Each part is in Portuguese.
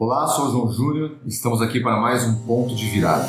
Olá, sou o João Júnior estamos aqui para mais um ponto de virada.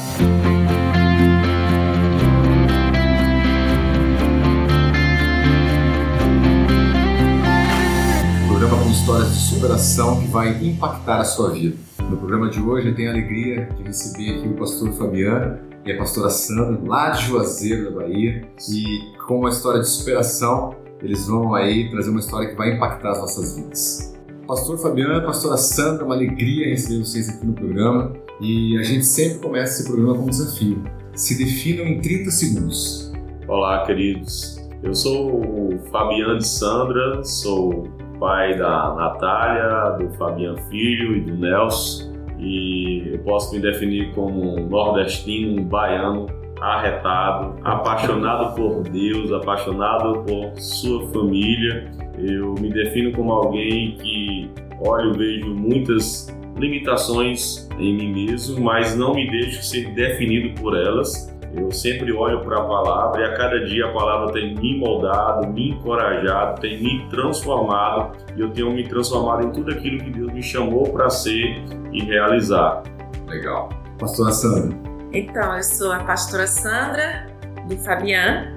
Programa com histórias de superação que vai impactar a sua vida. No programa de hoje eu tenho a alegria de receber aqui o pastor Fabiano e a pastora Sandra, lá de Juazeiro, da Bahia, e com uma história de superação, eles vão aí trazer uma história que vai impactar as nossas vidas. Pastor Fabiano, pastora Sandra, uma alegria receber vocês aqui no programa. E a gente sempre começa esse programa com um desafio. Se definam em 30 segundos. Olá, queridos. Eu sou o Fabiano de Sandra, sou pai da Natália, do Fabiano Filho e do Nelson. E eu posso me definir como nordestino, baiano arretado, apaixonado por Deus, apaixonado por sua família. Eu me defino como alguém que olho, vejo muitas limitações em mim mesmo, mas não me deixo ser definido por elas. Eu sempre olho para a palavra e a cada dia a palavra tem me moldado, me encorajado, tem me transformado e eu tenho me transformado em tudo aquilo que Deus me chamou para ser e realizar. Legal. Pastora Sandra. Então, eu sou a pastora Sandra, do Fabian,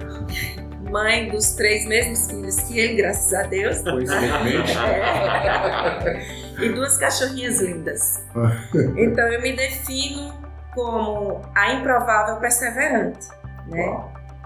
mãe dos três mesmos filhos que ele, graças a Deus. Coincidentemente. É. E duas cachorrinhas lindas. Então, eu me defino como a improvável perseverante, né?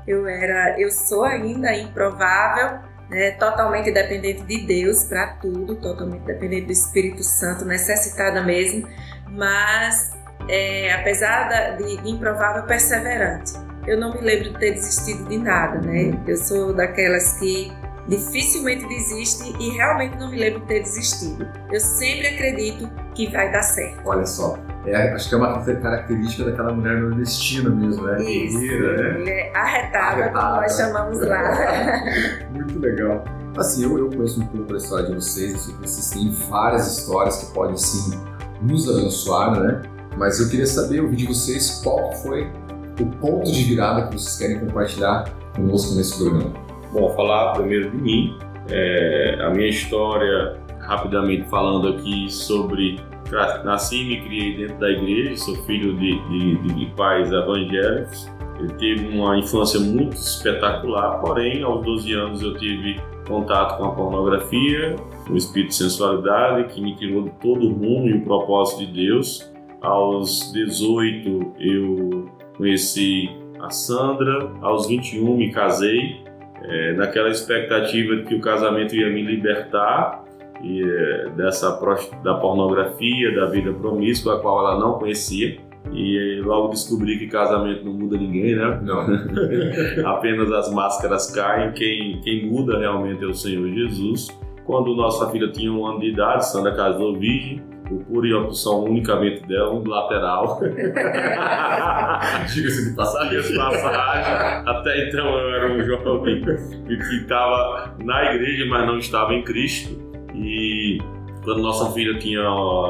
Eu era, eu sou ainda improvável, né, totalmente dependente de Deus para tudo, totalmente dependente do Espírito Santo, necessitada mesmo, mas é, apesar de, de improvável, perseverante. Eu não me lembro de ter desistido de nada, né? Eu sou daquelas que dificilmente desiste e realmente não me lembro de ter desistido. Eu sempre acredito que vai dar certo. Olha só, é, acho que é uma característica daquela mulher nordestina mesmo, né? Isso, Guerreira, né? Arretada, arretada, como nós chamamos lá. Muito legal. Assim, eu, eu conheço um pouco da história de vocês, eu sei que vocês têm várias histórias que podem, sim, nos abençoar, né? Mas eu queria saber, ouvir de vocês, qual foi o ponto de virada que vocês querem compartilhar conosco nesse programa. Bom, falar primeiro de mim, é, a minha história, rapidamente falando aqui sobre nasci e me criei dentro da igreja, sou filho de, de, de pais evangélicos. Eu tive uma infância muito espetacular, porém, aos 12 anos eu tive contato com a pornografia, o espírito de sensualidade que me tirou de todo o rumo e o propósito de Deus. Aos 18 eu conheci a Sandra, aos 21 me casei, é, naquela expectativa de que o casamento ia me libertar e, é, dessa da pornografia, da vida promíscua, a qual ela não conhecia. E logo descobri que casamento não muda ninguém, né? Não. Apenas as máscaras caem, quem, quem muda realmente é o Senhor Jesus. Quando nossa filha tinha um ano de idade, Sandra casou virgem, o puro e opção unicamente dela, um lateral. Diga-se de passagem. de passagem. Até então eu era um jovem que estava na igreja, mas não estava em Cristo. E quando nossa filha tinha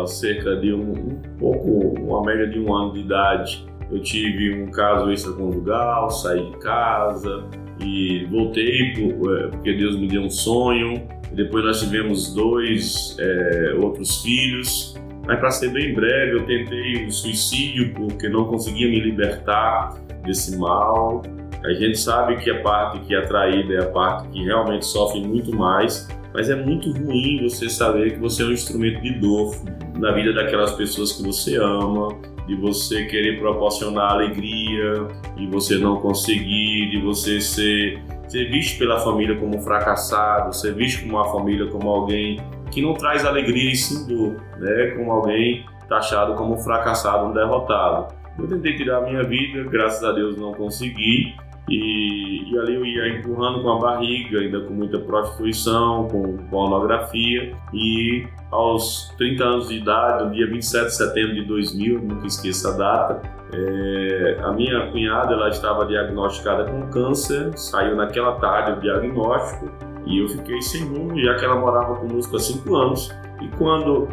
cerca de um, um pouco, uma média de um ano de idade, eu tive um caso extraconjugal, saí de casa e voltei é, porque Deus me deu um sonho depois nós tivemos dois é, outros filhos. Mas para ser bem breve, eu tentei o um suicídio porque não conseguia me libertar desse mal. A gente sabe que a parte que é traída é a parte que realmente sofre muito mais, mas é muito ruim você saber que você é um instrumento de dor na vida daquelas pessoas que você ama, de você querer proporcionar alegria e você não conseguir, de você ser ser visto pela família como um fracassado, ser visto como uma família como alguém que não traz alegria e sim dor, né? como alguém taxado como um fracassado, um derrotado. Eu tentei tirar a minha vida, graças a Deus não consegui, e, e, ali eu ia empurrando com a barriga, ainda com muita prostituição, com pornografia. E aos 30 anos de idade, no dia 27 de setembro de 2000, nunca esqueço a data, é, a minha cunhada ela estava diagnosticada com câncer, saiu naquela tarde o diagnóstico e eu fiquei sem rumo, já que ela morava conosco há 5 anos. E quando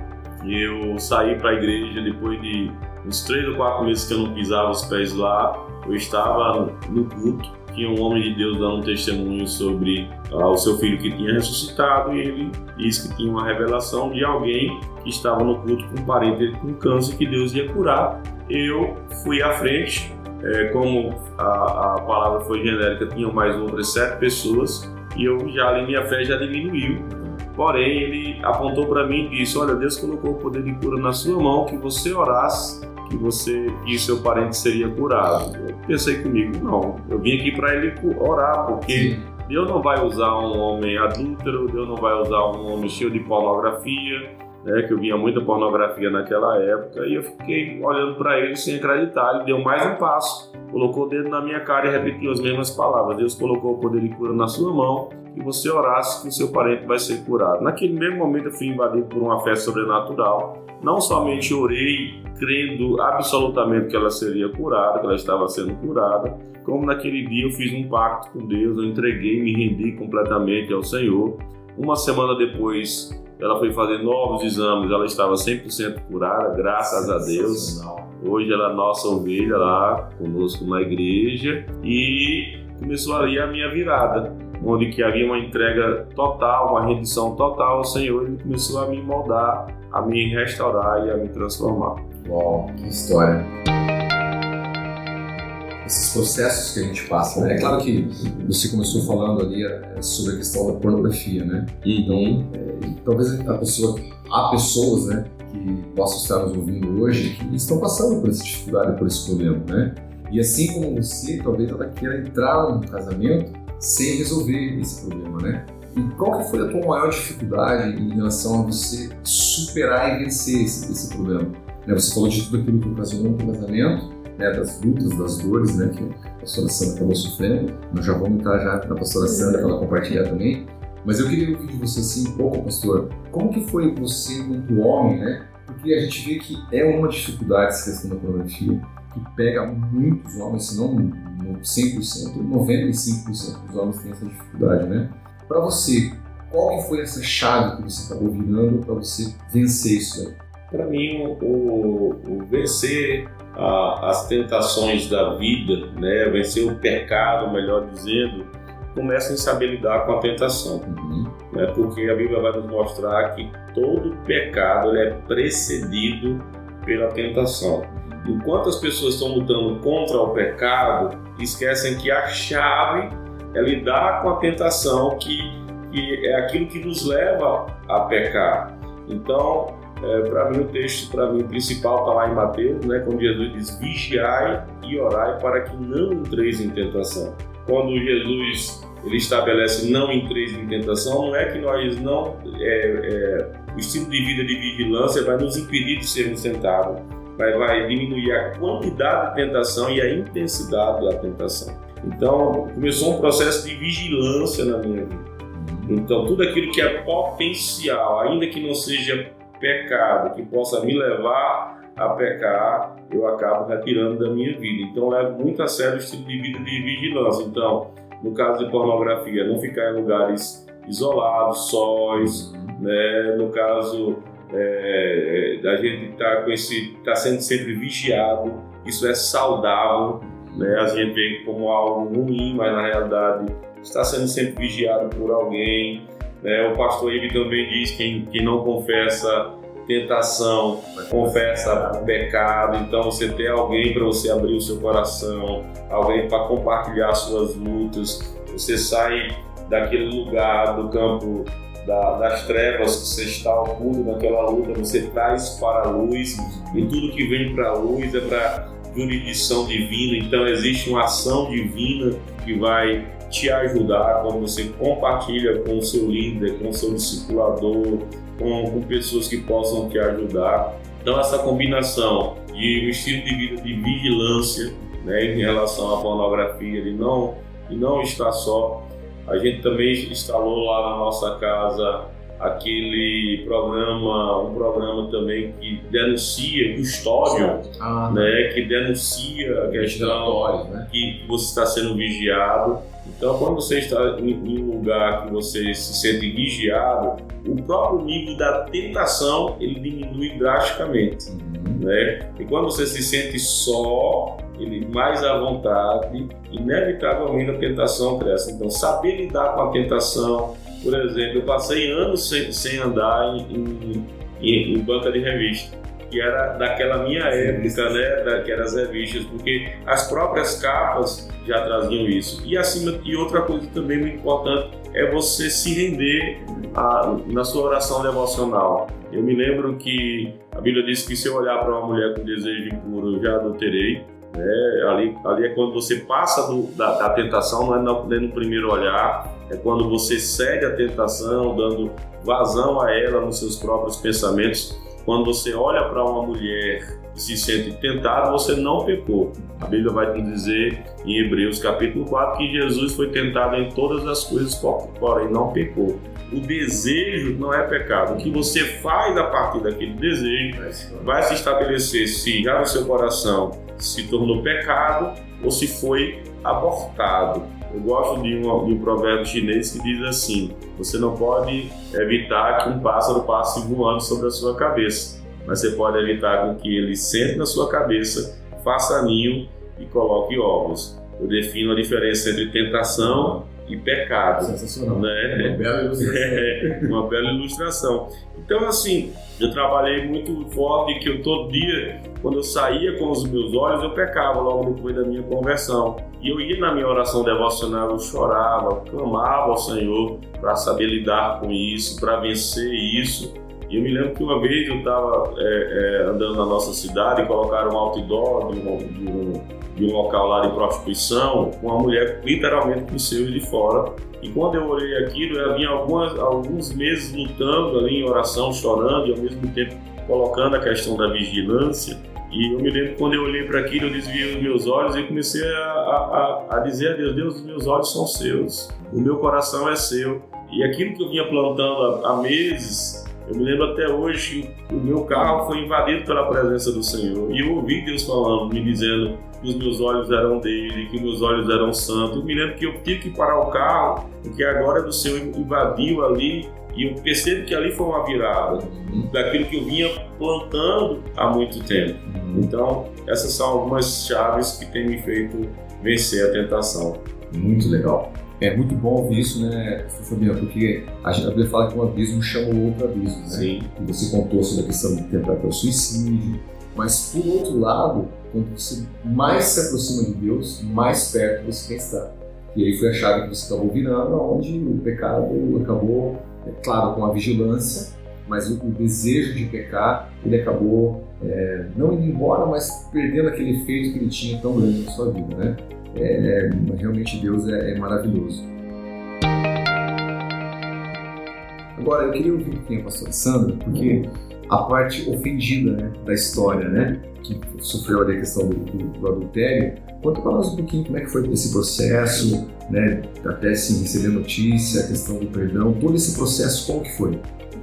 eu saí para a igreja, depois de uns 3 ou 4 meses que eu não pisava os pés lá, eu estava no culto tinha um homem de Deus dando um testemunho sobre ah, o seu filho que tinha ressuscitado e ele disse que tinha uma revelação de alguém que estava no culto com um parente com câncer que Deus ia curar. Eu fui à frente, é, como a, a palavra foi genérica, tinham mais outras sete pessoas e eu já ali minha fé já diminuiu. Porém, ele apontou para mim e disse: Olha, Deus colocou o poder de cura na sua mão, que você orasse que você e seu parente seria curado. Eu pensei comigo, não, eu vim aqui para ele orar, porque Deus não vai usar um homem adúltero, Deus não vai usar um homem cheio de pornografia, né, que eu via muita pornografia naquela época, e eu fiquei olhando para ele sem acreditar. Ele deu mais um passo, colocou o dedo na minha cara e repetiu as mesmas palavras: Deus colocou o poder de cura na sua mão, e você orasse que o seu parente vai ser curado. Naquele mesmo momento eu fui invadido por uma fé sobrenatural. Não somente orei crendo absolutamente que ela seria curada, que ela estava sendo curada, como naquele dia eu fiz um pacto com Deus, eu entreguei, me rendi completamente ao Senhor. Uma semana depois, ela foi fazer novos exames, ela estava 100% curada, graças a Deus. Hoje ela é nossa ovelha lá conosco na igreja e começou ali a minha virada, onde que havia uma entrega total, uma rendição total ao Senhor, ele começou a me moldar, a me restaurar e a me transformar. Uau, que história. Esses processos que a gente passa, né? É claro que você começou falando ali é, sobre a questão da pornografia, né? Então, é, talvez a pessoa, há pessoas, né, que possam estar nos ouvindo hoje que estão passando por essa dificuldade, por esse problema, né? E assim como você, talvez ela queira entrar num casamento sem resolver esse problema, né? E qual que foi a tua maior dificuldade em relação a você superar e vencer esse, esse problema? Né, você falou de tudo aquilo que ocasionou o casamento, né, das lutas, das dores né, que a pastora Sandra acabou sofrendo. Nós já vamos entrar já na pastora Sandra para ela compartilhar também. Mas eu queria ouvir de você assim um pouco, pastor, como que foi você enquanto homem, né? Porque a gente vê que é uma dificuldade essa questão da pornografia, que pega muitos homens, se não 100%, 95% dos homens têm essa dificuldade, né? Para você, qual foi essa chave que você acabou virando para você vencer isso aí? Para mim, o, o vencer a, as tentações da vida, né, vencer o pecado, melhor dizendo, começa em saber lidar com a tentação. Uhum. Né, porque a Bíblia vai nos mostrar que todo pecado é precedido pela tentação. Enquanto as pessoas estão lutando contra o pecado, esquecem que a chave é lidar com a tentação, que, que é aquilo que nos leva a pecar. Então, é, para mim, o texto para mim principal está lá em Mateus, né, quando Jesus diz: Vigiai e orai para que não entreis em tentação. Quando Jesus ele estabelece não entreis em tentação, não é que nós não. É, é, o estilo de vida de vigilância vai nos impedir de sermos tentados, vai, vai diminuir a quantidade de tentação e a intensidade da tentação. Então, começou um processo de vigilância na minha vida. Então, tudo aquilo que é potencial, ainda que não seja pecado que possa me levar a pecar, eu acabo retirando da minha vida. Então, levo muito a sério o estilo de vida de vigilância. Então, no caso de pornografia, não ficar em lugares isolados, sós, né? No caso é, da gente estar tá tá sendo sempre vigiado, isso é saudável, né? A gente vê como algo ruim, mas na realidade está sendo sempre vigiado por alguém, né? O pastor Ibe também diz que quem, quem não confessa tentação, confessa pecado. Então você tem alguém para você abrir o seu coração, alguém para compartilhar suas lutas. Você sai daquele lugar do campo da, das trevas que você está oculto naquela luta, você traz para a luz e tudo que vem para a luz é para jurisdição divina. Então existe uma ação divina que vai te ajudar quando você compartilha com o seu líder, com o seu discipulador, com, com pessoas que possam te ajudar. Então, essa combinação de um estilo de vida de vigilância né, em relação à pornografia, ele não, ele não está só. A gente também instalou lá na nossa casa aquele programa, um programa também que denuncia custódio, ah, né, que denuncia a questão né? que você está sendo vigiado. Então, quando você está em um lugar que você se sente vigiado, o próprio nível da tentação ele diminui drasticamente, uhum. né? E quando você se sente só, ele mais à vontade, inevitavelmente a tentação cresce. Então, saber lidar com a tentação, por exemplo, eu passei anos sem, sem andar em, em, em banca de revista que era daquela minha época, né, da, que eram as revistas, porque as próprias capas já traziam isso. E acima e outra coisa também muito importante é você se render a, na sua oração devocional. Eu me lembro que a Bíblia diz que se eu olhar para uma mulher com desejo impuro, eu já adulterei. Né? Ali, ali é quando você passa do, da, da, tentação, não é no, no primeiro olhar, é quando você cede à tentação, dando vazão a ela nos seus próprios pensamentos quando você olha para uma mulher e se sente tentado, você não pecou. A Bíblia vai nos dizer em Hebreus capítulo 4 que Jesus foi tentado em todas as coisas, porém não pecou. O desejo não é pecado. O que você faz a partir daquele desejo vai se estabelecer se já no seu coração se tornou pecado ou se foi abortado. Eu gosto de um, de um provérbio chinês que diz assim: você não pode evitar que um pássaro passe voando sobre a sua cabeça, mas você pode evitar com que ele sente na sua cabeça, faça ninho e coloque ovos. Eu defino a diferença entre tentação e pecado. Sensacional. Né? Uma bela ilustração. uma bela ilustração. Então, assim, eu trabalhei muito forte que eu todo dia, quando eu saía com os meus olhos, eu pecava logo depois da minha conversão. E eu ia na minha oração devocional, eu chorava, clamava ao Senhor para saber lidar com isso, para vencer isso. E eu me lembro que uma vez eu estava é, é, andando na nossa cidade e colocaram um outdoor de um, de um, de um local lá de prostituição uma mulher literalmente com os seios de fora. E quando eu olhei aquilo, eu vinha algumas, alguns meses lutando ali em oração, chorando e ao mesmo tempo colocando a questão da vigilância. E eu me lembro quando eu olhei para aquilo, eu desviei os meus olhos e comecei a, a, a dizer a Deus: Deus, os meus olhos são seus, o meu coração é seu. E aquilo que eu vinha plantando há meses, eu me lembro até hoje, o meu carro foi invadido pela presença do Senhor. E eu ouvi Deus falando, me dizendo que os meus olhos eram dele, que meus olhos eram santos. Eu me lembro que eu tive que parar o carro, porque agora do Senhor invadiu ali. E eu percebo que ali foi uma virada daquilo que eu vinha plantando há muito tempo. Então, essas são algumas chaves que têm me feito vencer a tentação. Muito legal. É muito bom ouvir isso, né, Fabiano? Porque a Bíblia fala que um abismo chama o outro abismo, né? Sim. E você contou sobre a questão de tentar o suicídio, mas por outro lado, quando você mais se aproxima de Deus, mais perto você quer estar. E aí foi a chave que você acabou virando, onde o pecado acabou, é claro, com a vigilância, mas o, o desejo de pecar, ele acabou é, não indo embora, mas perdendo aquele efeito que ele tinha tão grande na sua vida, né? É, é, realmente Deus é, é, maravilhoso. Agora, eu queria ouvir um pouquinho a pastora Sandra, porque a parte ofendida né, da história, né, que sofreu ali a questão do, do, do, adultério, conta para nós um pouquinho como é que foi esse processo, né, até assim, receber notícia, a questão do perdão, todo esse processo, como que foi?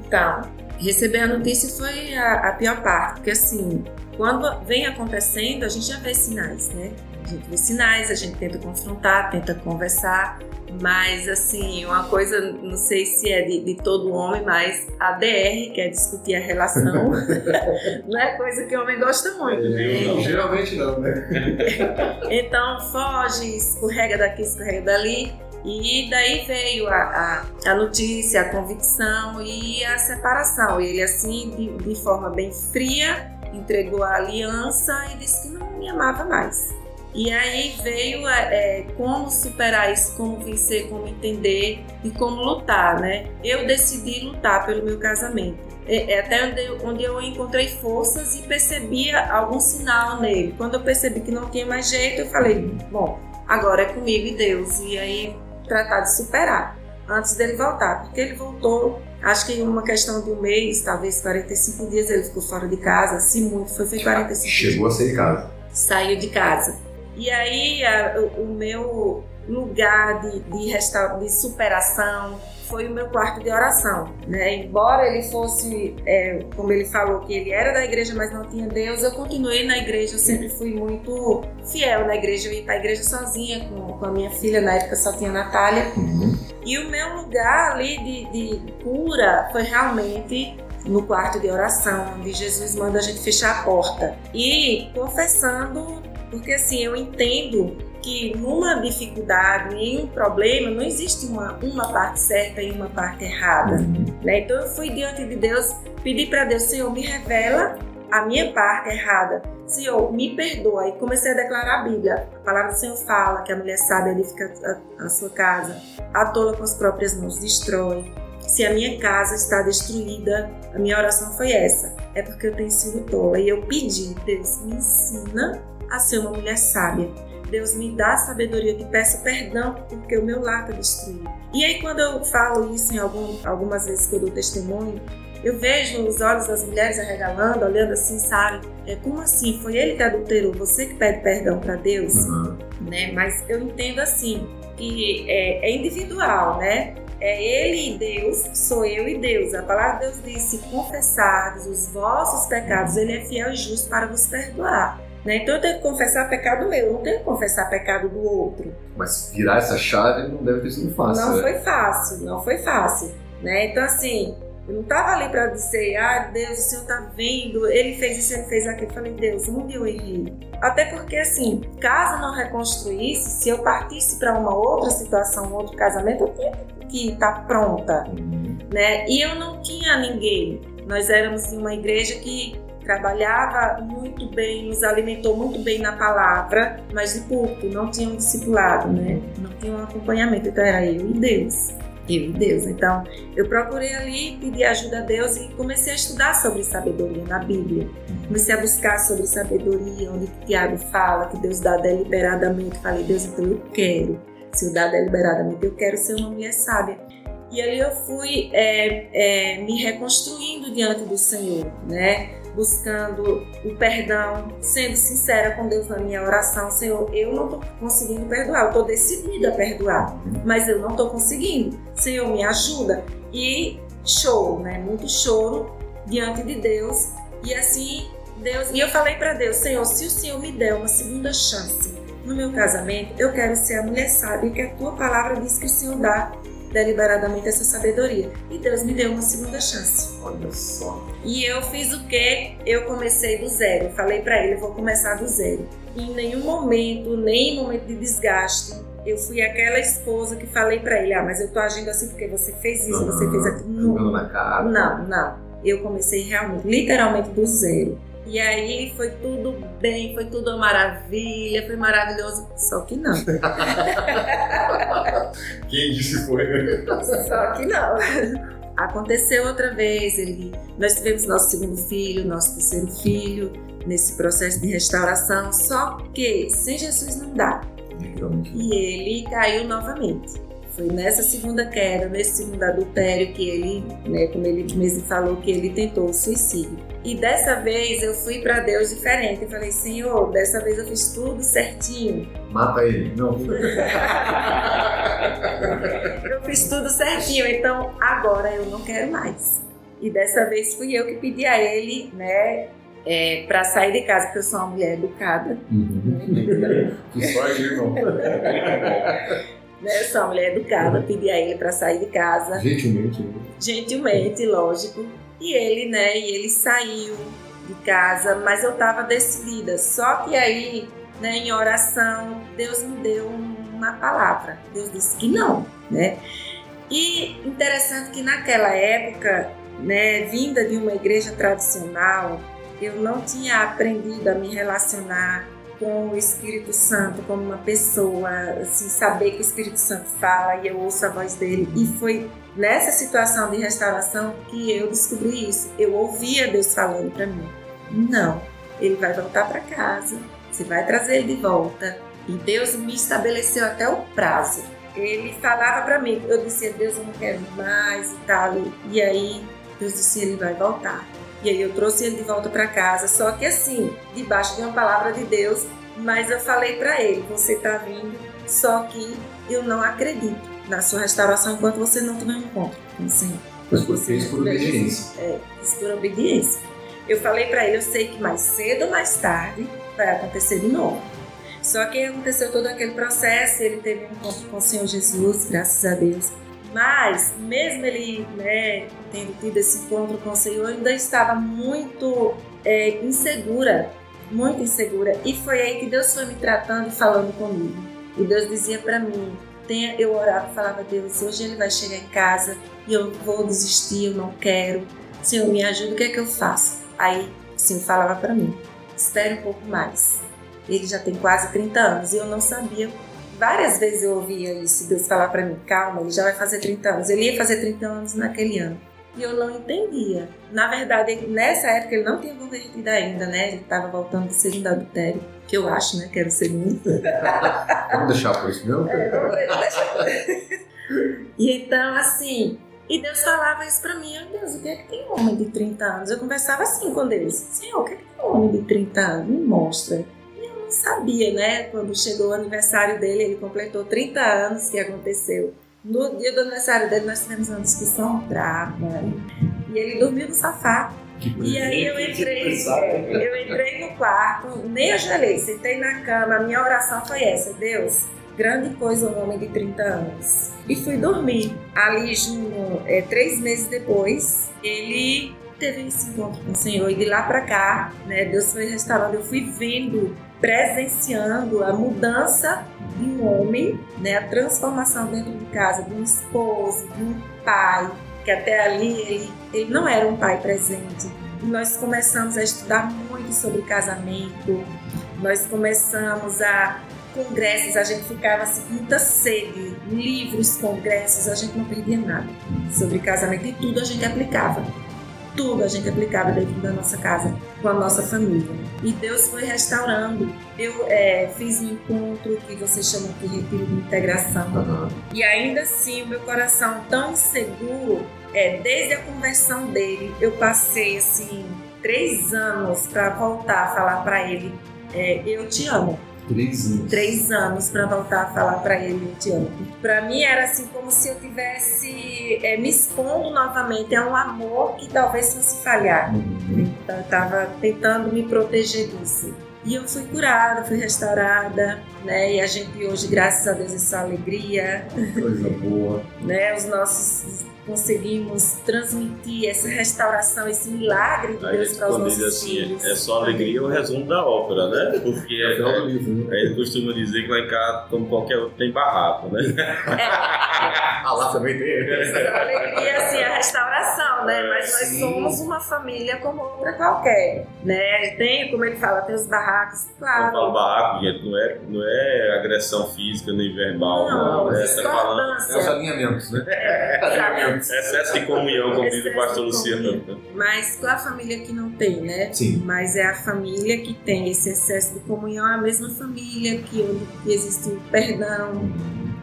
Então, receber a notícia foi a, a pior parte, porque assim, quando vem acontecendo, a gente já vê sinais, né? A gente vê sinais, a gente tenta confrontar, tenta conversar, mas assim, uma coisa, não sei se é de, de todo homem, mas a DR, que é discutir a relação, não é coisa que o homem gosta muito. né? Não, geralmente não, né? então foge, escorrega daqui, escorrega dali. E daí veio a, a, a, notícia, a convicção e a separação. Ele, assim, de, de forma bem fria, entregou a aliança e disse que não me amava mais. E aí veio é, como superar isso, como vencer, como entender e como lutar, né? Eu decidi lutar pelo meu casamento. É, é até onde eu, onde eu encontrei forças e percebia algum sinal nele. Quando eu percebi que não tinha mais jeito, eu falei, bom, agora é comigo e Deus. E aí tratar de superar antes dele voltar, porque ele voltou, acho que em uma questão de um mês, talvez 45 dias, ele ficou fora de casa, se muito, foi, foi 45 Chegou dias. a sair de casa. Saiu de casa. E aí a, o, o, meu lugar de, de, de superação foi o meu quarto de oração, né? Embora ele fosse, é, como ele falou, que ele era da igreja, mas não tinha Deus, eu continuei na igreja, eu sempre fui muito fiel na igreja, eu ia para a igreja sozinha com, com a minha filha, na época só tinha Natália. Uhum. E o meu lugar ali de, de cura foi realmente no quarto de oração, onde Jesus manda a gente fechar a porta e confessando Porque assim, eu entendo que numa dificuldade, em um problema, não existe uma, uma parte certa e uma parte errada. Né? Então eu fui diante de Deus, pedi para Deus, Senhor, me revela a minha parte errada. Senhor, me perdoa. E comecei a declarar a Bíblia. A palavra do Senhor fala que a mulher sábia edifica a, a sua casa, a tola com as próprias mãos destrói. Se a minha casa está destruída, a minha oração foi essa. É porque eu tenho sido tola. E eu pedi, Deus, me ensina a ser uma mulher sábia. Deus me dá sabedoria, te peço perdão porque o meu lar está destruído. E aí, quando eu falo isso em algum, algumas vezes que eu dou testemunho, eu vejo os olhos das mulheres arregalando, olhando assim, sabe? É, como assim? Foi ele que adulterou? Você que pede perdão para Deus? Uhum. Né? Mas eu entendo assim, que é, é individual, né? É ele e Deus, sou eu e Deus. A palavra de Deus diz: se confessares os vossos pecados, ele é fiel e justo para vos perdoar. Né? Então eu tenho que confessar pecado meu, não tenho que confessar pecado do outro. Mas virar essa chave não deve ter sido fácil. Não né? foi fácil, não foi fácil. Né? Então, assim, eu não estava ali para dizer, ah, Deus, o Senhor está vendo, ele fez isso, ele fez aquilo. Eu falei, Deus, onde eu errei? Até porque, assim, caso não reconstruísse, se eu partisse para uma outra situação, um outro casamento, eu tinha que estar tá pronta, uhum. né? E eu não tinha ninguém. Nós éramos em uma igreja que trabalhava muito bem, nos alimentou muito bem na palavra, mas de culto, não tinha um discipulado, né? Não tinha um acompanhamento, então era eu e Deus eu e Deus. Então, eu procurei ali pedir ajuda a Deus e comecei a estudar sobre sabedoria na Bíblia. Comecei a buscar sobre sabedoria, onde Tiago fala que Deus dá deliberadamente. Falei, Deus, então eu quero. Se eu dar deliberadamente, eu quero ser uma mulher sábia. E ali eu fui é, é, me reconstruindo diante do Senhor, né? Buscando o perdão, sendo sincera com Deus na minha oração, Senhor, eu não estou conseguindo perdoar, eu estou decidida a perdoar, mas eu não estou conseguindo. Senhor, me ajuda. E choro, né? Muito choro diante de Deus. E assim, Deus. E eu falei para Deus, Senhor, se o Senhor me der uma segunda chance no meu casamento, eu quero ser a mulher sábia que a tua palavra diz que o Senhor dá deliberadamente essa sabedoria. E Deus me deu uma segunda chance. Olha só. E eu fiz o que? Eu comecei do zero. Falei para ele, vou começar do zero. E em nenhum momento, nem em momento de desgaste, eu fui aquela esposa que falei para ele, ah, mas eu tô agindo assim porque você fez isso, você fez aquilo. Não, não, não. Eu comecei realmente, literalmente do zero. E aí foi tudo bem, foi tudo uma maravilha, foi maravilhoso. Só que não. Quem disse foi? Só que não. Aconteceu outra vez, ele, nós tivemos nosso segundo filho, nosso terceiro filho, nesse processo de restauração, só que sem Jesus não dá. E ele caiu novamente. Foi nessa segunda queda, nesse segundo adultério que ele, né, como ele mesmo falou, que ele tentou o suicídio. E dessa vez eu fui para Deus diferente. Eu falei, Senhor, dessa vez eu fiz tudo certinho. Mata ele, não. eu fiz tudo certinho, então agora eu não quero mais. E dessa vez fui eu que pedi a ele, né, é, para sair de casa, porque eu sou uma mulher educada. Uhum. que sorte, irmão. né? Eu sou uma mulher educada, pedi a ele para sair de casa. Gentilmente. Gentilmente, lógico. E ele, né? E ele saiu de casa, mas eu estava decidida. Só que aí, né, em oração, Deus me deu uma palavra. Deus disse que não, né? E interessante que naquela época, né, vinda de uma igreja tradicional, eu não tinha aprendido a me relacionar com o Espírito Santo como uma pessoa, assim, saber que o Espírito Santo fala e eu ouço a voz dele. E foi nessa situação de restauração que eu descobri isso. Eu ouvia Deus falando para mim: não, ele vai voltar para casa, você vai trazer ele de volta. E Deus me estabeleceu até o prazo. Ele falava para mim, eu dizia: Deus, eu não quero mais e tal. E aí Deus disse: ele vai voltar. E aí eu trouxe ele de volta para casa, só que assim, debaixo de uma palavra de Deus, mas eu falei para ele, você está vindo, só que eu não acredito na sua restauração enquanto você não tiver um encontro com o Senhor. Mas você fez por obediência. É, fiz por obediência. Eu falei para ele, eu sei que mais cedo ou mais tarde vai acontecer de novo. Só que aconteceu todo aquele processo, ele teve um encontro com o Senhor Jesus, graças a Deus. Mas, mesmo ele né, tendo tido esse encontro com o Senhor, ainda estava muito é, insegura muito insegura. E foi aí que Deus foi me tratando e falando comigo. E Deus dizia para mim, tenha, eu orava falava, Deus, hoje ele vai chegar em casa e eu vou desistir, eu não quero. Senhor, me ajuda, o que é que eu faço? Aí o Senhor falava para mim, espere um pouco mais. Ele já tem quase 30 anos e eu não sabia. Várias vezes eu ouvia isso, Deus falar para mim, calma, ele já vai fazer 30 anos. Ele ia fazer 30 anos naquele ano e eu não entendia. Na verdade, nessa época ele não tinha convertido ainda, né? Ele estava voltando do segundo adultério, que eu acho, né? Que era o segundo. vamos deixar por isso mesmo? É, vamos deixar. e então, assim, e Deus falava isso pra mim, meu Deus, o que é que tem um homem de 30 anos? Eu conversava assim com Deus, Senhor, o que é que tem um homem de 30 anos? Me mostra. Não sabia, né? Quando chegou o aniversário dele, ele completou 30 anos que aconteceu. No dia do aniversário dele, nós tivemos uma discussão brava. E ele dormiu no sofá. E aí eu entrei, eu entrei no quarto, nem ajoelhei, sentei na cama, a minha oração foi essa, Deus, grande coisa um homem de 30 anos. E fui dormir. Ali, junho, é, três meses depois, ele teve esse encontro com o Senhor. E de lá para cá, né, Deus foi restaurando, eu fui vendo, presenciando a mudança de um homem, né, a transformação dentro de casa, de um esposo, de um pai, que até ali ele, ele não era um pai presente. E nós começamos a estudar muito sobre casamento, nós começamos a congressos, a gente ficava assim, muita sede, livros, congressos, a gente não perdia nada sobre casamento. E tudo a gente aplicava tudo a gente aplicava dentro da nossa casa, com a nossa família. E Deus foi restaurando. Eu é, fiz um encontro que você chama de retiro de integração. Uhum. E ainda assim, o meu coração tão seguro, é, desde a conversão dele, eu passei assim três anos para voltar a falar para ele: é, Eu te amo Três anos. Três anos para voltar a falar para ele, amo. Para mim era assim como se eu tivesse é, me expondo novamente a um amor que talvez fosse falhar. Uhum. Então eu estava tentando me proteger disso. E eu fui curada, fui restaurada, né? E a gente hoje, graças a Deus, essa alegria. Coisa boa. né? Os nossos conseguimos transmitir essa restauração, esse milagre de Deus para os nossos assim, filhos. É só alegria o resumo da ópera, né? Porque é, é, é, livro, né? ele costuma dizer que lá em casa, como qualquer outro, tem barraco, né? É. ah, lá também tem. A alegria, assim, a restauração, né? É, Mas nós Sim. somos uma família como outra qualquer, né? Tem, como ele fala, tem os barracos, claro. Eu falo barraco, gente, não é, não é agressão física nem verbal, não. não. É, tá falando... é os alinhamentos, né? É, Excesso de comunhão, como diz o pastor Luciano. Mas com a família que não tem, né? Sim. Mas é a família que tem esse excesso de comunhão, a mesma família que onde existe o perdão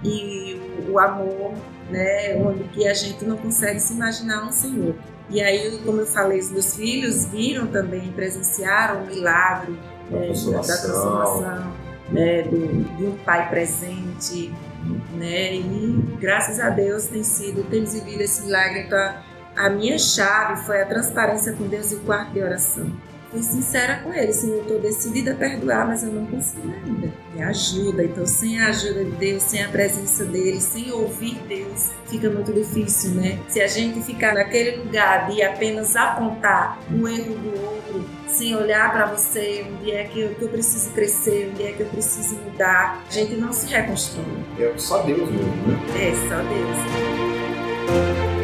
e o amor, né? Onde que a gente não consegue se imaginar um sem outro. E aí, como eu falei, os meus filhos viram também, presenciaram o milagre da, é, da transformação, né? Do, de um pai presente, né? E graças a Deus tem sido, temos vivido esse milagre. Então, a minha chave foi a transparência com Deus e o quarto de oração. Fui sincera com ele, Senhor, eu estou decidida a perdoar, mas eu não consigo ainda. Me ajuda. Então, sem a ajuda de Deus, sem a presença dele, sem ouvir Deus, fica muito difícil, né? Se a gente ficar naquele lugar de apenas apontar o erro do outro, sem olhar para você, onde é que eu, que eu, preciso crescer, onde é que eu preciso mudar, a gente não se reconstrói. É só Deus mesmo, né? É, só Deus.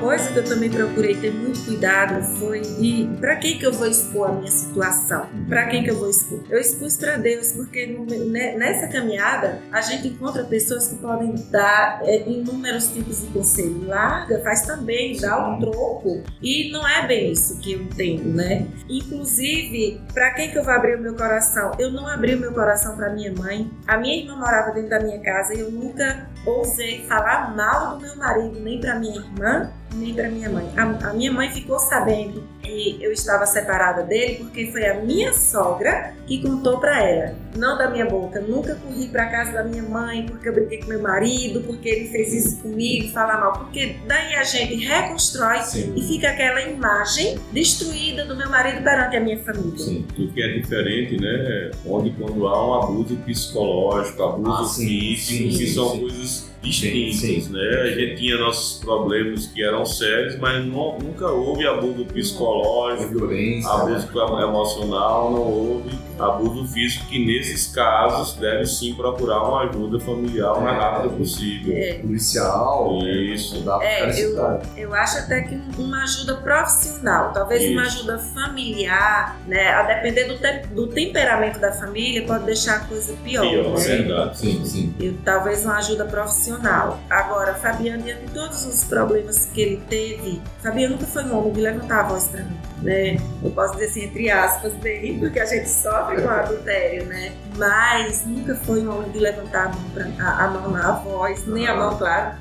Coisa que eu também procurei ter muito cuidado foi de para quem que eu vou expor a minha situação? Para quem que eu vou expor? Eu expus para Deus, porque né, nessa caminhada a gente encontra pessoas que podem dar é, inúmeros tipos de conselho. Larga, faz também, dá um troco. E não é bem isso que eu entendo, né? Inclusive, para quem que eu vou abrir o meu coração? Eu não abri o meu coração para minha mãe. A minha irmã morava dentro da minha casa e eu nunca ousei falar mal do meu marido, nem para minha irmã, nem para minha mãe. A, a, minha mãe ficou sabendo que eu estava separada dele porque foi a minha sogra que contou para ela, não da minha boca. Nunca corri para casa da minha mãe porque eu briguei com meu marido, porque ele fez isso comigo, falar mal, porque daí a gente reconstrói Sim. e fica aquela imagem destruída do meu marido perante a minha família. Sim, o que é diferente, né? Onde quando há um abuso psicológico, abuso ah, físico, que são coisas distintas, sim, sim. né? A gente tinha nossos problemas que eram sérios, mas não, nunca houve abuso psicológico, violência, abuso né? emocional, não houve abuso físico, que nesses casos deve sim procurar uma ajuda familiar o mais rápido possível. É. Policial, isso. Dá é, eu, eu acho até que uma ajuda profissional, talvez isso. uma ajuda familiar, né? A depender do, te do temperamento da família, pode deixar a coisa pior. Pior, né? verdade. Sim, sim. Eu, talvez uma ajuda profissional. Agora, Fabiano, diante de todos os problemas que ele teve, Fabiano nunca foi um homem de levantar a voz para mim, né? Eu posso dizer assim, entre aspas, bem, porque a gente sofre com adultério, né? Mas nunca foi um homem de levantar a mão, pra, a, a mão a voz, nem a mão, claro,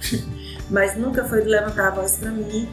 mas nunca foi de levantar a voz para mim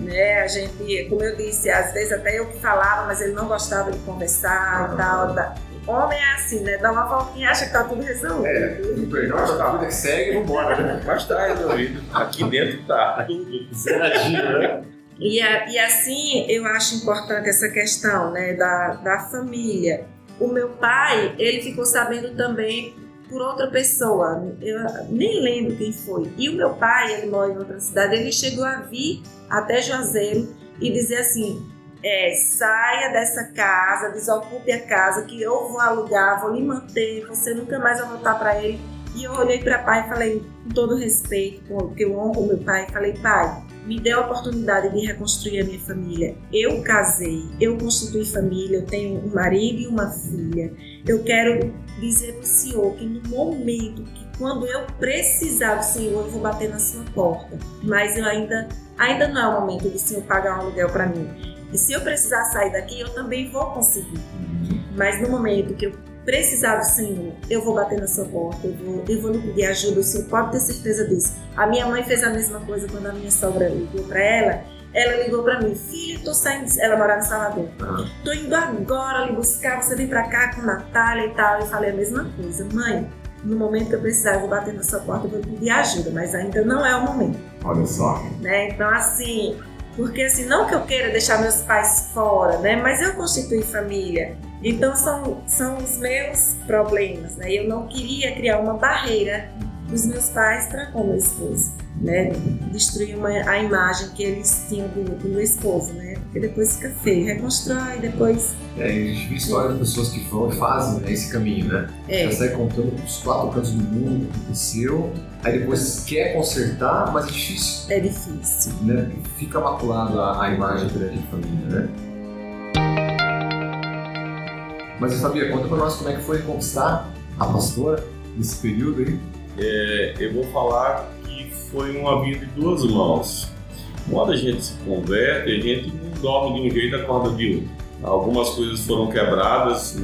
né? A gente, como eu disse, às vezes até eu que falava, mas ele não gostava de conversar e tal. Da... Homem é assim, né? Dá uma voltinha e acha que tá tudo resolvido. É, o perdão a vida segue e vambora, né? Mas tá resolvido. Aqui dentro tá tudo zeradinho, né? E, a, e assim eu acho importante essa questão né, da, da família. O meu pai, ele ficou sabendo também por outra pessoa, eu nem lembro quem foi. E o meu pai, ele mora em outra cidade, ele chegou a vir até Juazeiro e dizer assim: é, saia dessa casa, desocupe a casa, que eu vou alugar, vou lhe manter, você nunca mais vai voltar para ele. E eu olhei para pai e falei, com todo respeito, porque eu honro meu pai, falei, pai, me deu a oportunidade de reconstruir a minha família. Eu casei, eu constituí família, eu tenho um marido e uma filha. Eu quero dizer para o senhor que no momento que quando eu precisar do senhor, eu vou bater na sua porta. Mas eu ainda, ainda não é o momento do senhor pagar um aluguel para mim. E se eu precisar sair daqui, eu também vou conseguir. Mas no momento que eu precisar do Senhor, eu vou bater na sua porta, eu vou, eu vou lhe pedir ajuda, o Senhor pode ter certeza disso. A minha mãe fez a mesma coisa quando a minha sogra ligou para ela. Ela ligou para mim, filha, tô saindo. Ela morava em Salvador. Uhum. Tô indo agora lhe buscar, você vem para cá com Natália e tal. Eu falei a mesma coisa, mãe. No momento que eu precisar, eu vou bater na sua porta, eu vou pedir ajuda, mas ainda não é o momento. Olha só. Né? Então, assim, porque assim, não que eu queira deixar meus pais fora, né? Mas eu constituí família. Então são, são os meus problemas, né? Eu não queria criar uma barreira dos meus pais para com meu esposo, né? Destruir uma, a imagem que eles tinham do, do meu esposo, né? Porque depois fica feio, reconstrói, depois... É, a gente vê história de pessoas que vão e fazem né, esse caminho, né? É. Já sai contando os quatro cantos do mundo o que aconteceu, aí depois quer consertar, mas é difícil. É difícil. Né? Fica maculado a, a imagem grande de família, né? Mas, Fabia, conta pra nós como é que foi conquistar a pastora nesse período aí. É, eu vou falar que foi uma via de duas mãos. Quando a gente se converte, a gente não dorme de um jeito e acorda de outro. Algumas coisas foram quebradas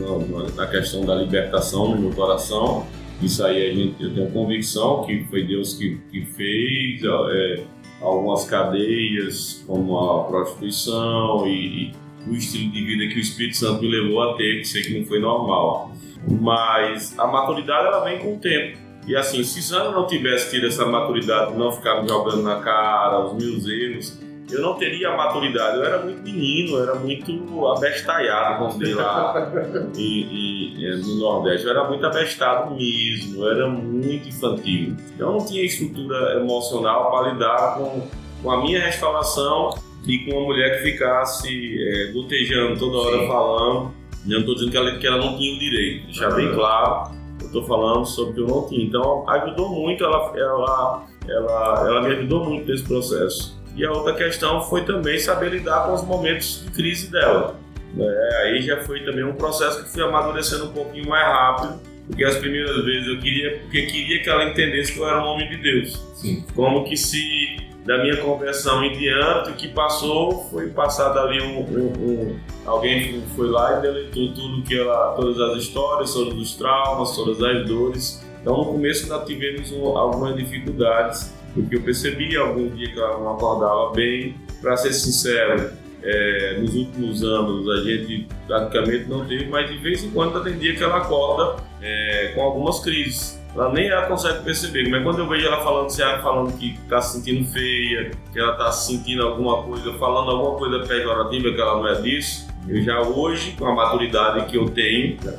na, questão da libertação no meu coração. Isso aí a gente, eu tenho convicção que foi Deus que, que fez. É, algumas cadeias, como a prostituição e, o estilo de vida que o Espírito Santo me levou a ter, que sei que não foi normal. Mas a maturidade ela vem com o tempo. E assim, se Sandra não tivesse tido essa maturidade, não ficar me jogando na cara os meus erros, eu não teria a maturidade. Eu era muito menino, eu era muito abestalhado, como diz lá e, e, no Nordeste. Eu era muito abestado mesmo, eu era muito infantil. Eu não tinha estrutura emocional para lidar com, com a minha restauração e com uma mulher que ficasse é, gotejando toda hora Sim. falando. Eu não estou dizendo que ela, que ela não tinha o direito, deixar bem claro. Eu estou falando sobre o que eu não tinha. Então, ajudou muito, ela, ela, ela, ela me ajudou muito nesse processo. E a outra questão foi também saber lidar com os momentos de crise dela. É, aí já foi também um processo que fui amadurecendo um pouquinho mais rápido, porque as primeiras vezes eu queria, porque queria que ela entendesse que eu era um homem de Deus. Sim. Como que se da minha conversão em diante, o que passou foi passado ali um, um, um, alguém foi lá e deletou tudo que ela, todas as histórias, todos os traumas, todas as dores. Então no começo nós tivemos um, algumas dificuldades, porque eu percebi algum dia que ela não acordava bem. Para ser sincero, é, nos últimos anos a gente praticamente não teve, mas de vez em quando tem dia que ela acorda é, com algumas crises ela nem ela consegue perceber. Mas quando eu vejo ela falando, se ela falando que está se sentindo feia, que ela está sentindo alguma coisa, falando alguma coisa pejorativa, que ela não é disso, Eu já hoje, com a maturidade que eu tenho, Já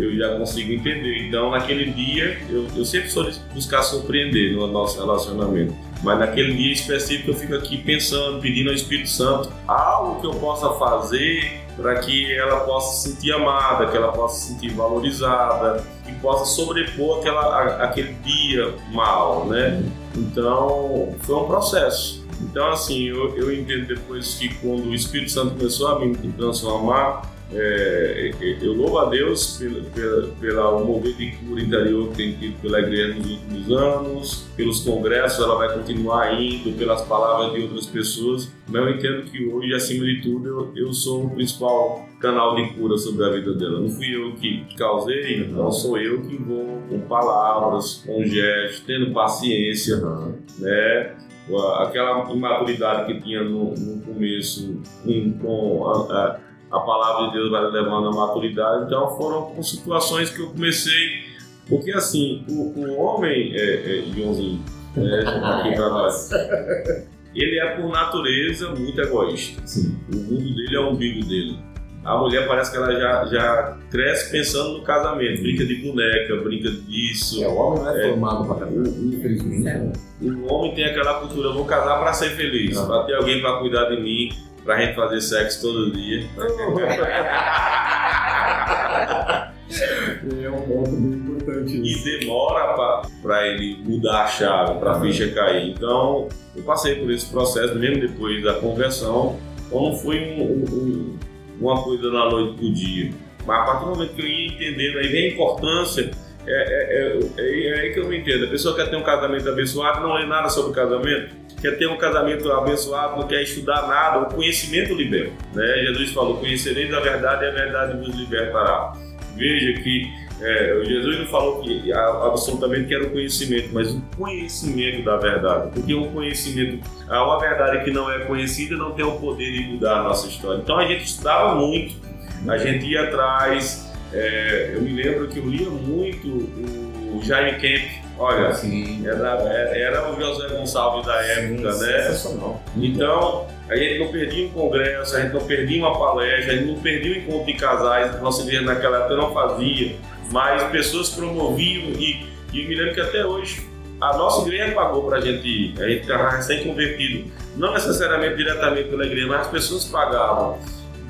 eu já consigo entender. Então, naquele dia, eu, eu sempre sou de buscar surpreender no nosso relacionamento. Mas naquele dia específico, eu fico aqui pensando, pedindo ao Espírito Santo algo que eu possa fazer para que ela possa se sentir amada, que ela possa se sentir valorizada, que possa sobrepor aquela, aquele dia mal, né? Então, foi um processo. Então, assim, eu, eu entendo depois que quando o Espírito Santo começou a me transformar, é, eu louvo a Deus pela, pela, pela o mover de cura interior que tem tido pela igreja nos últimos anos, pelos congressos, ela vai continuar indo, pelas palavras de outras pessoas, mas eu entendo que hoje, acima de tudo, eu, eu sou o principal canal de cura sobre a vida dela. Não fui eu que causei, então sou eu que vou com palavras, com gestos, tendo paciência, né? Aquela imaturidade que tinha no, no começo com, com a, a, a palavra de Deus vai levando a maturidade. Então foram situações que eu comecei. Porque assim, o, o homem, é, é, Joãozinho, é, aqui pra nós, ele é por natureza muito egoísta. Sim. O mundo dele é o umbigo dele. A mulher parece que ela já, já cresce pensando no casamento, brinca de boneca, brinca disso. É, o homem não é, formado para casar, infelizmente. né? O homem tem aquela cultura, vou casar para ser feliz, Ah. para ter alguém para cuidar de mim, pra gente fazer sexo todo dia. É um ponto bem importante E demora para ele mudar a chave, para a ficha cair. Então, eu passei por esse processo, mesmo depois da conversão, então não foi um- um- um- uma coisa da noite pro dia. Mas a partir do momento que eu ia entendendo, aí vem a importância, é, é, é, é- é aí que eu não entendo. A pessoa quer ter um casamento abençoado, não lê nada sobre casamento, quer ter um casamento abençoado, não quer estudar nada, o conhecimento liberta. Né? Jesus falou: conhecereis a verdade e a verdade vos libertará. Veja que é, Jesus não falou que absolutamente que era o conhecimento, mas o conhecimento da verdade. Porque um conhecimento, uma verdade que não é conhecida não tem o poder de mudar a nossa história. Então a gente estudava muito, a gente ia atrás. é, eu me lembro que eu lia muito o Jaime Kemp. Olha, era, era o José Gonçalves da época, né? Sensacional. Então, a gente não perdia um congresso, a gente não perdia uma palestra, a gente não perdia um encontro de casais, nossa igreja naquela época não fazia, mas pessoas promoviam e, e eu me lembro que até hoje a nossa igreja pagou para a gente ir, a gente estava recém-convertido, não necessariamente diretamente pela igreja, mas as pessoas pagavam.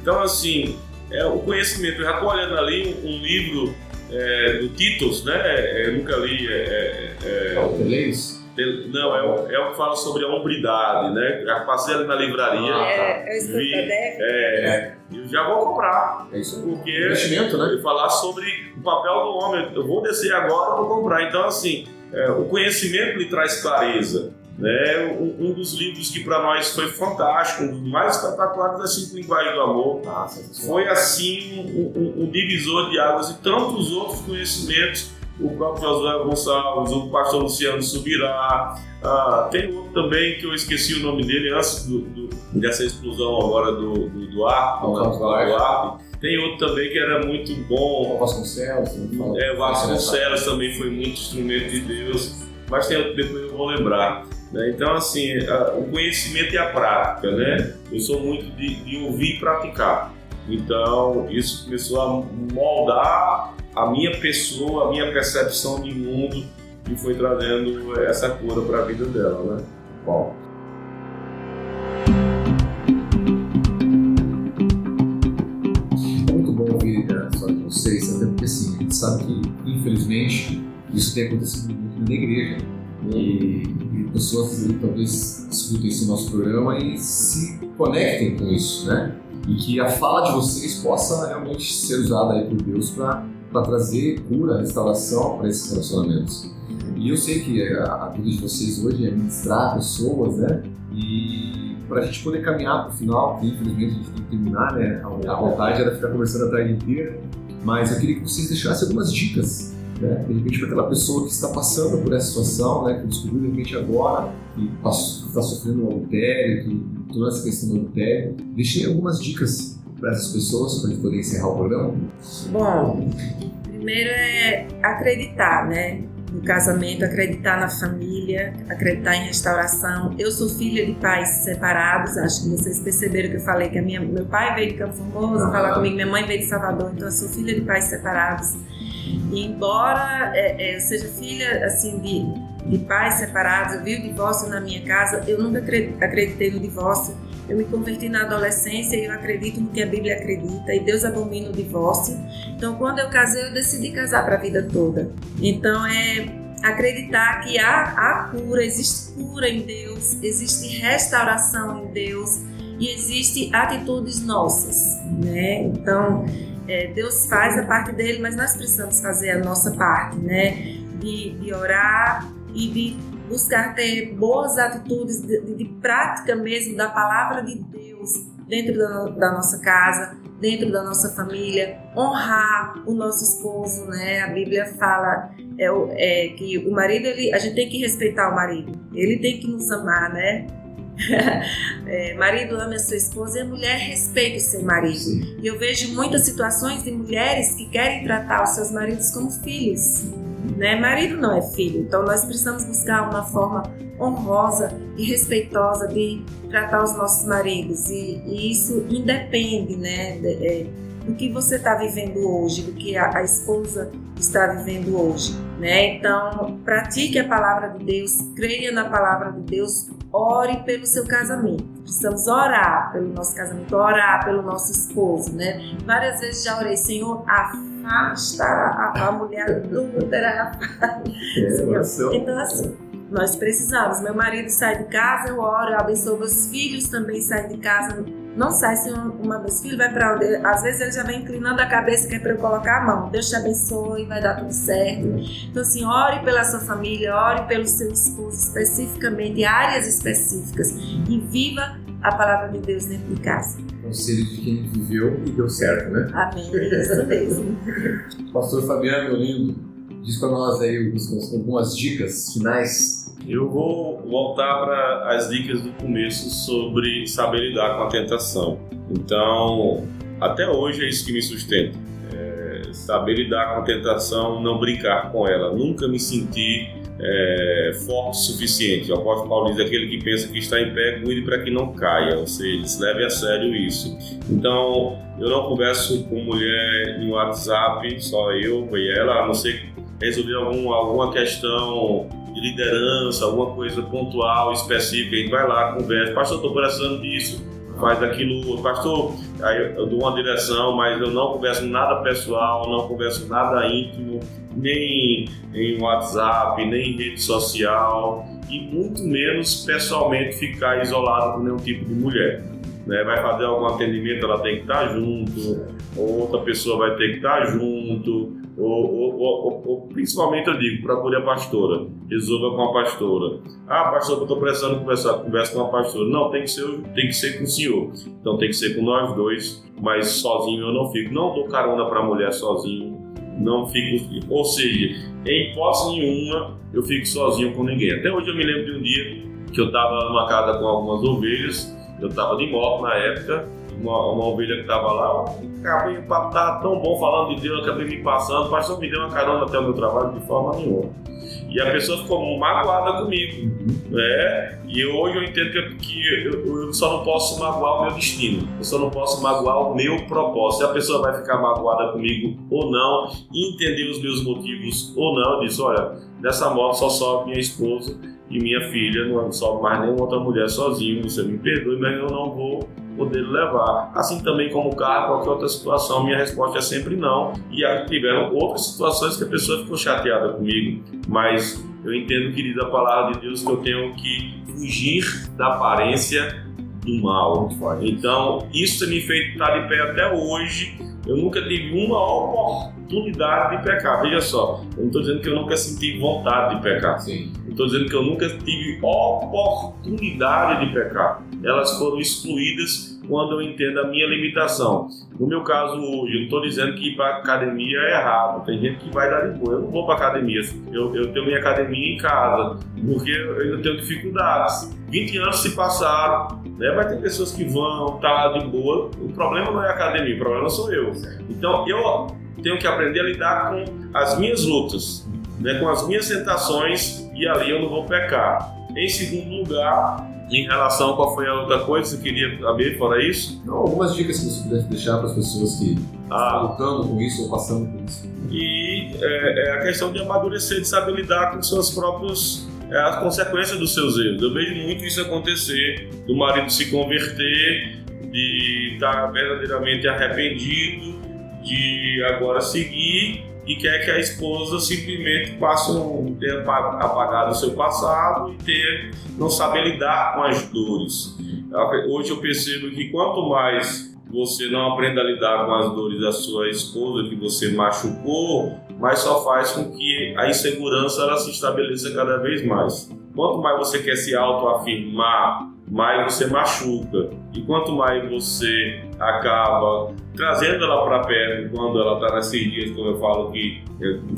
Então, assim, é, o conhecimento, eu já estou olhando ali um, um livro é, do Titus, né? É, eu nunca li, é, é, É o Teleis? ele- Não, é o, é o que fala sobre a hombridade, né? Já passei ali na livraria. Ah, É, eu Vi. Débora. É, eu já vou comprar, É isso aí. porque Investimento, né? falar sobre o papel do homem. Eu vou descer agora, eu vou comprar. Então, assim, é, o conhecimento lhe traz clareza. Né? Um, um dos livros que para nós foi fantástico, um dos mais espetaculares das cinco linguagens do amor. Ah, sensacional. Foi assim um, um- um divisor de águas e tantos outros conhecimentos. O próprio Josué Gonçalves, o pastor Luciano Subirá. Ah, tem outro também que eu esqueci o nome dele antes do, do- dessa explosão agora do, do, do arco. Do né? Tem outro também que era muito bom. O Vasconcelos, fala. É, Vasconcelos também foi muito instrumento de Deus. Mas tem outro que depois eu vou lembrar. Né? Então, assim, o conhecimento e a prática, né? Eu sou muito de, de ouvir e praticar. Então, isso começou a moldar a minha pessoa, a minha percepção de mundo e foi trazendo essa cura para a vida dela, né? Bom. É muito bom ouvir a história de vocês, até porque assim, a gente sabe que, infelizmente, isso tem acontecido muito na igreja. E, e pessoas aí, talvez escutem esse nosso programa e se conectem com isso, né? E que a fala de vocês possa realmente ser usada aí por Deus para trazer cura, restauração para esses relacionamentos. E eu sei que a, a vida de vocês hoje é ministrar pessoas, né? E para a gente poder caminhar para o final, que infelizmente a gente tem que terminar, né? A vontade era ficar conversando a tarde inteira, mas eu queria que vocês deixassem algumas dicas, né? De repente para aquela pessoa que está passando por essa situação, né? Que descobriu de repente agora, que está sofrendo um adultério, que toda essa questão do adultério. Deixem algumas dicas para essas pessoas para poder encerrar o programa. Bom, primeiro é acreditar, né? no casamento, acreditar na família, acreditar em restauração. Eu sou filha de pais separados, acho que vocês perceberam que eu falei que a minha, meu pai veio de Campo Formoso, falar comigo, minha mãe veio de Salvador, então eu sou filha de pais separados. E embora é, é, seja filha assim de, de pais separados, eu vi o divórcio na minha casa, eu nunca acreditei no divórcio. Eu me converti na adolescência e eu acredito no que a Bíblia acredita e Deus abomina o divórcio. Então, quando eu casei, eu decidi casar para a vida toda. Então, é acreditar que há, há cura, existe cura em Deus, existe restauração em Deus e existe atitudes nossas, né? Então, é, Deus faz a parte dele, mas nós precisamos fazer a nossa parte, né? De, de orar e de buscar ter boas atitudes de, de, prática mesmo da palavra de Deus dentro da, da, nossa casa, dentro da nossa família, honrar o nosso esposo, né? A Bíblia fala é, é, que o marido, ele, a gente tem que respeitar o marido, ele tem que nos amar, né? é, marido ama a sua esposa e a mulher respeita o seu marido. Sim. E eu vejo muitas situações de mulheres que querem tratar os seus maridos como filhos. Né? Marido não é filho, então nós precisamos buscar uma forma honrosa e respeitosa de tratar os nossos maridos e, e isso independe, né, de, é, do que você está vivendo hoje, do que a, a, esposa está vivendo hoje, né? Então pratique a palavra de Deus, creia na palavra de Deus, ore pelo seu casamento. Precisamos orar pelo nosso casamento, orar pelo nosso esposo, né? Várias vezes já orei, Senhor, afasta a, a mulher adúltera. É, então assim nós precisamos. Meu marido sai de casa, eu oro, eu abençoo. Meus filhos também saem de casa. Não sai se uma vez filho vai para. Às vezes ele já vem inclinando a cabeça que é para eu colocar a mão. Deus te abençoe, vai dar tudo certo. Então, assim, ore pela sua família, ore pelo seu esposo especificamente, áreas específicas. E viva a palavra de Deus dentro de casa. Conselho de quem viveu e deu certo, né? Amém. Isso mesmo. Pastor Fabiano, meu lindo. Diz para nós aí algumas dicas finais. Eu vou voltar para as dicas do começo sobre saber lidar com a tentação. Então, até hoje é isso que me sustenta. É saber lidar com a tentação, não brincar com ela. Nunca me senti é, forte o suficiente. O apóstolo Paulo diz aquele que pensa que está em pé, cuide para que não caia, ou seja, se leve a sério isso. Então, eu não converso com mulher em WhatsApp, só eu e ela, a não ser resolver algum, alguma questão de liderança, alguma coisa pontual, específica, gente vai lá, conversa, pastor, estou precisando disso, faz aquilo, pastor, aí eu dou uma direção, mas eu não converso nada pessoal, não converso nada íntimo, nem em WhatsApp, nem em rede social, e muito menos pessoalmente ficar isolado com nenhum tipo de mulher. Né? Vai fazer algum atendimento, ela tem que estar junto, ou outra pessoa vai ter que estar junto, ou, ou, ou, principalmente eu digo, procure a pastora, resolva com a pastora. Ah, pastor, eu estou precisando conversar, conversa com a pastora. Não, tem que, ser, tem que ser com o senhor. Então tem que ser com nós dois, mas sozinho eu não fico. Não dou carona para a mulher sozinho, não fico. Ou seja, em hipótese nenhuma eu fico sozinho com ninguém. Até hoje eu me lembro de um dia que eu estava numa casa com algumas ovelhas, eu estava de moto na época, uma, uma ovelha que estava lá, acabei, o papo estava tão bom falando de Deus, acabei me passando, o pastor me deu uma carona até o meu trabalho de forma nenhuma. E a pessoa ficou magoada comigo. Né? E hoje eu entendo que, que eu, eu, só não posso magoar o meu destino, eu só não posso magoar o meu propósito. Se a pessoa vai ficar magoada comigo ou não, entender os meus motivos ou não, eu disse: olha, nessa moto só sobe minha esposa e minha filha, não sobe mais nenhuma outra mulher sozinho. Você me perdoe, mas eu não vou poder levar. Assim também como carro, qualquer outra situação, minha resposta é sempre não. E tiveram outras situações que a pessoa ficou chateada comigo, mas eu entendo, a palavra de Deus que eu tenho que fugir da aparência do mal. Então, isso me fez estar de pé até hoje. Eu nunca tive uma oportunidade de pecar. Veja só, eu não estou dizendo que eu nunca senti vontade de pecar. Sim. Estou dizendo que eu nunca tive oportunidade de pecar. Elas foram excluídas quando eu entendo a minha limitação. No meu caso hoje, eu não estou dizendo que ir para academia é errado. Tem gente que vai dar de boa. Eu não vou para academia. Eu, eu tenho minha academia em casa, porque eu ainda tenho dificuldades. 20 anos se passaram, né? vai ter pessoas que vão tá de boa. O problema não é a academia, o problema sou eu. Então eu tenho que aprender a lidar com as minhas lutas né, com as minhas tentações e ali eu não vou pecar. Em segundo lugar, em relação a qual foi a outra coisa que você queria saber fora isso? Não, algumas dicas que você pudesse deixar para as pessoas que ah. estão lutando com isso ou passando por isso. E é, é a questão de amadurecer, de saber lidar com seus próprios é, as consequências dos seus erros. Eu vejo muito isso acontecer, do marido se converter, de estar verdadeiramente arrependido, de agora seguir e quer que a esposa simplesmente passe um, tenha apagado o seu passado e ter, não saber lidar com as dores. Hoje eu percebo que quanto mais você não aprenda a lidar com as dores da sua esposa que você machucou, mais só faz com que a insegurança ela se estabeleça cada vez mais. Quanto mais você quer se autoafirmar, mais você machuca. E quanto mais você acaba trazendo ela para perto quando ela está nesses dias, como eu falo que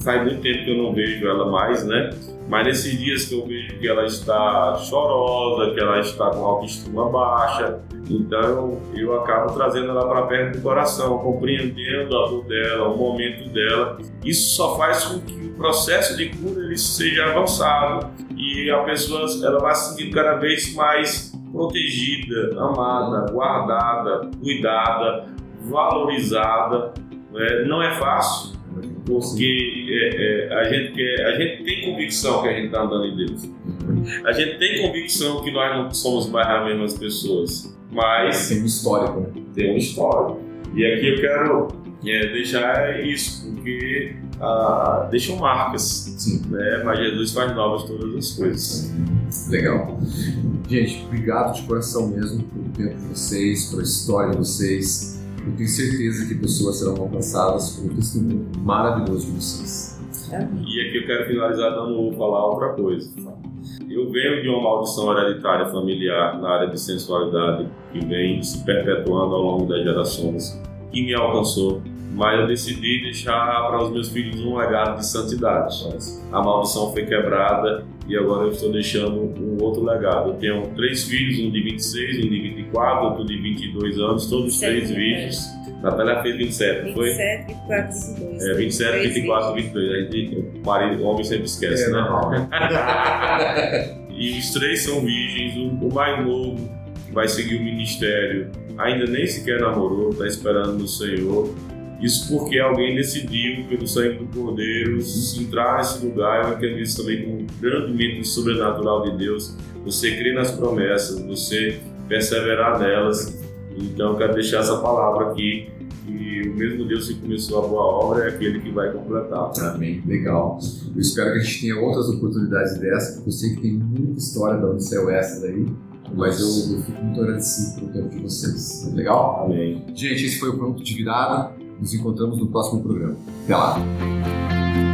faz muito tempo que eu não vejo ela mais, né? Mas nesses dias que eu vejo que ela está chorosa, que ela está com autoestima baixa, então eu acabo trazendo ela para perto do coração, compreendendo a dor dela, o momento dela. Isso só faz com que o processo de cura ele seja avançado e a pessoa ela vai se sentir cada vez mais protegida, amada, guardada, cuidada, valorizada. Né? Não é fácil, porque é, é, a, gente quer, a gente tem convicção que a gente está andando em Deus. A gente tem convicção que nós não somos mais as mesmas pessoas, mas tem um histórico, né? Tem um histórico. E aqui eu quero é, deixar isso, porque ah, deixam marcas, Sim. né? Mas Jesus faz novas todas as coisas. Legal. Gente, obrigado de coração mesmo pelo tempo de vocês, pela história de vocês. Eu tenho certeza que pessoas serão alcançadas pelo testemunho maravilhoso de vocês. E aqui eu quero finalizar dando falar outra coisa. Eu venho de uma maldição hereditária familiar na área de sensualidade que vem se perpetuando ao longo das gerações, que me alcançou mas eu decidi deixar para os meus filhos um legado de santidade. A maldição foi quebrada e agora eu estou deixando um outro legado. Eu tenho três filhos, um de 26, um de 24, outro de 22 anos, todos os três virgens. Natália fez 27, não foi? 27, 24, 22. É, 27, 24, 22. A gente, o, marido, o homem sempre esquece, é, né? e os três são virgens. O mais novo vai seguir o ministério, ainda nem sequer namorou, está esperando no Senhor. Isso porque alguém decidiu, pelo sangue do Cordeiro, entrar nesse lugar. Eu acredito também como um grande mito sobrenatural de Deus. Você crer nas promessas, você perseverar nelas. Então, quero deixar essa palavra aqui. E o mesmo Deus que começou a boa obra é aquele que vai completar. Amém. Legal. Eu espero que a gente tenha outras oportunidades dessas, porque eu sei que tem muita história da saiu essa daí. Mas eu, eu, fico muito agradecido pelo tempo de vocês. Legal? Amém. Gente, esse foi o Pronto de Virada. Nos encontramos no próximo programa. Até lá!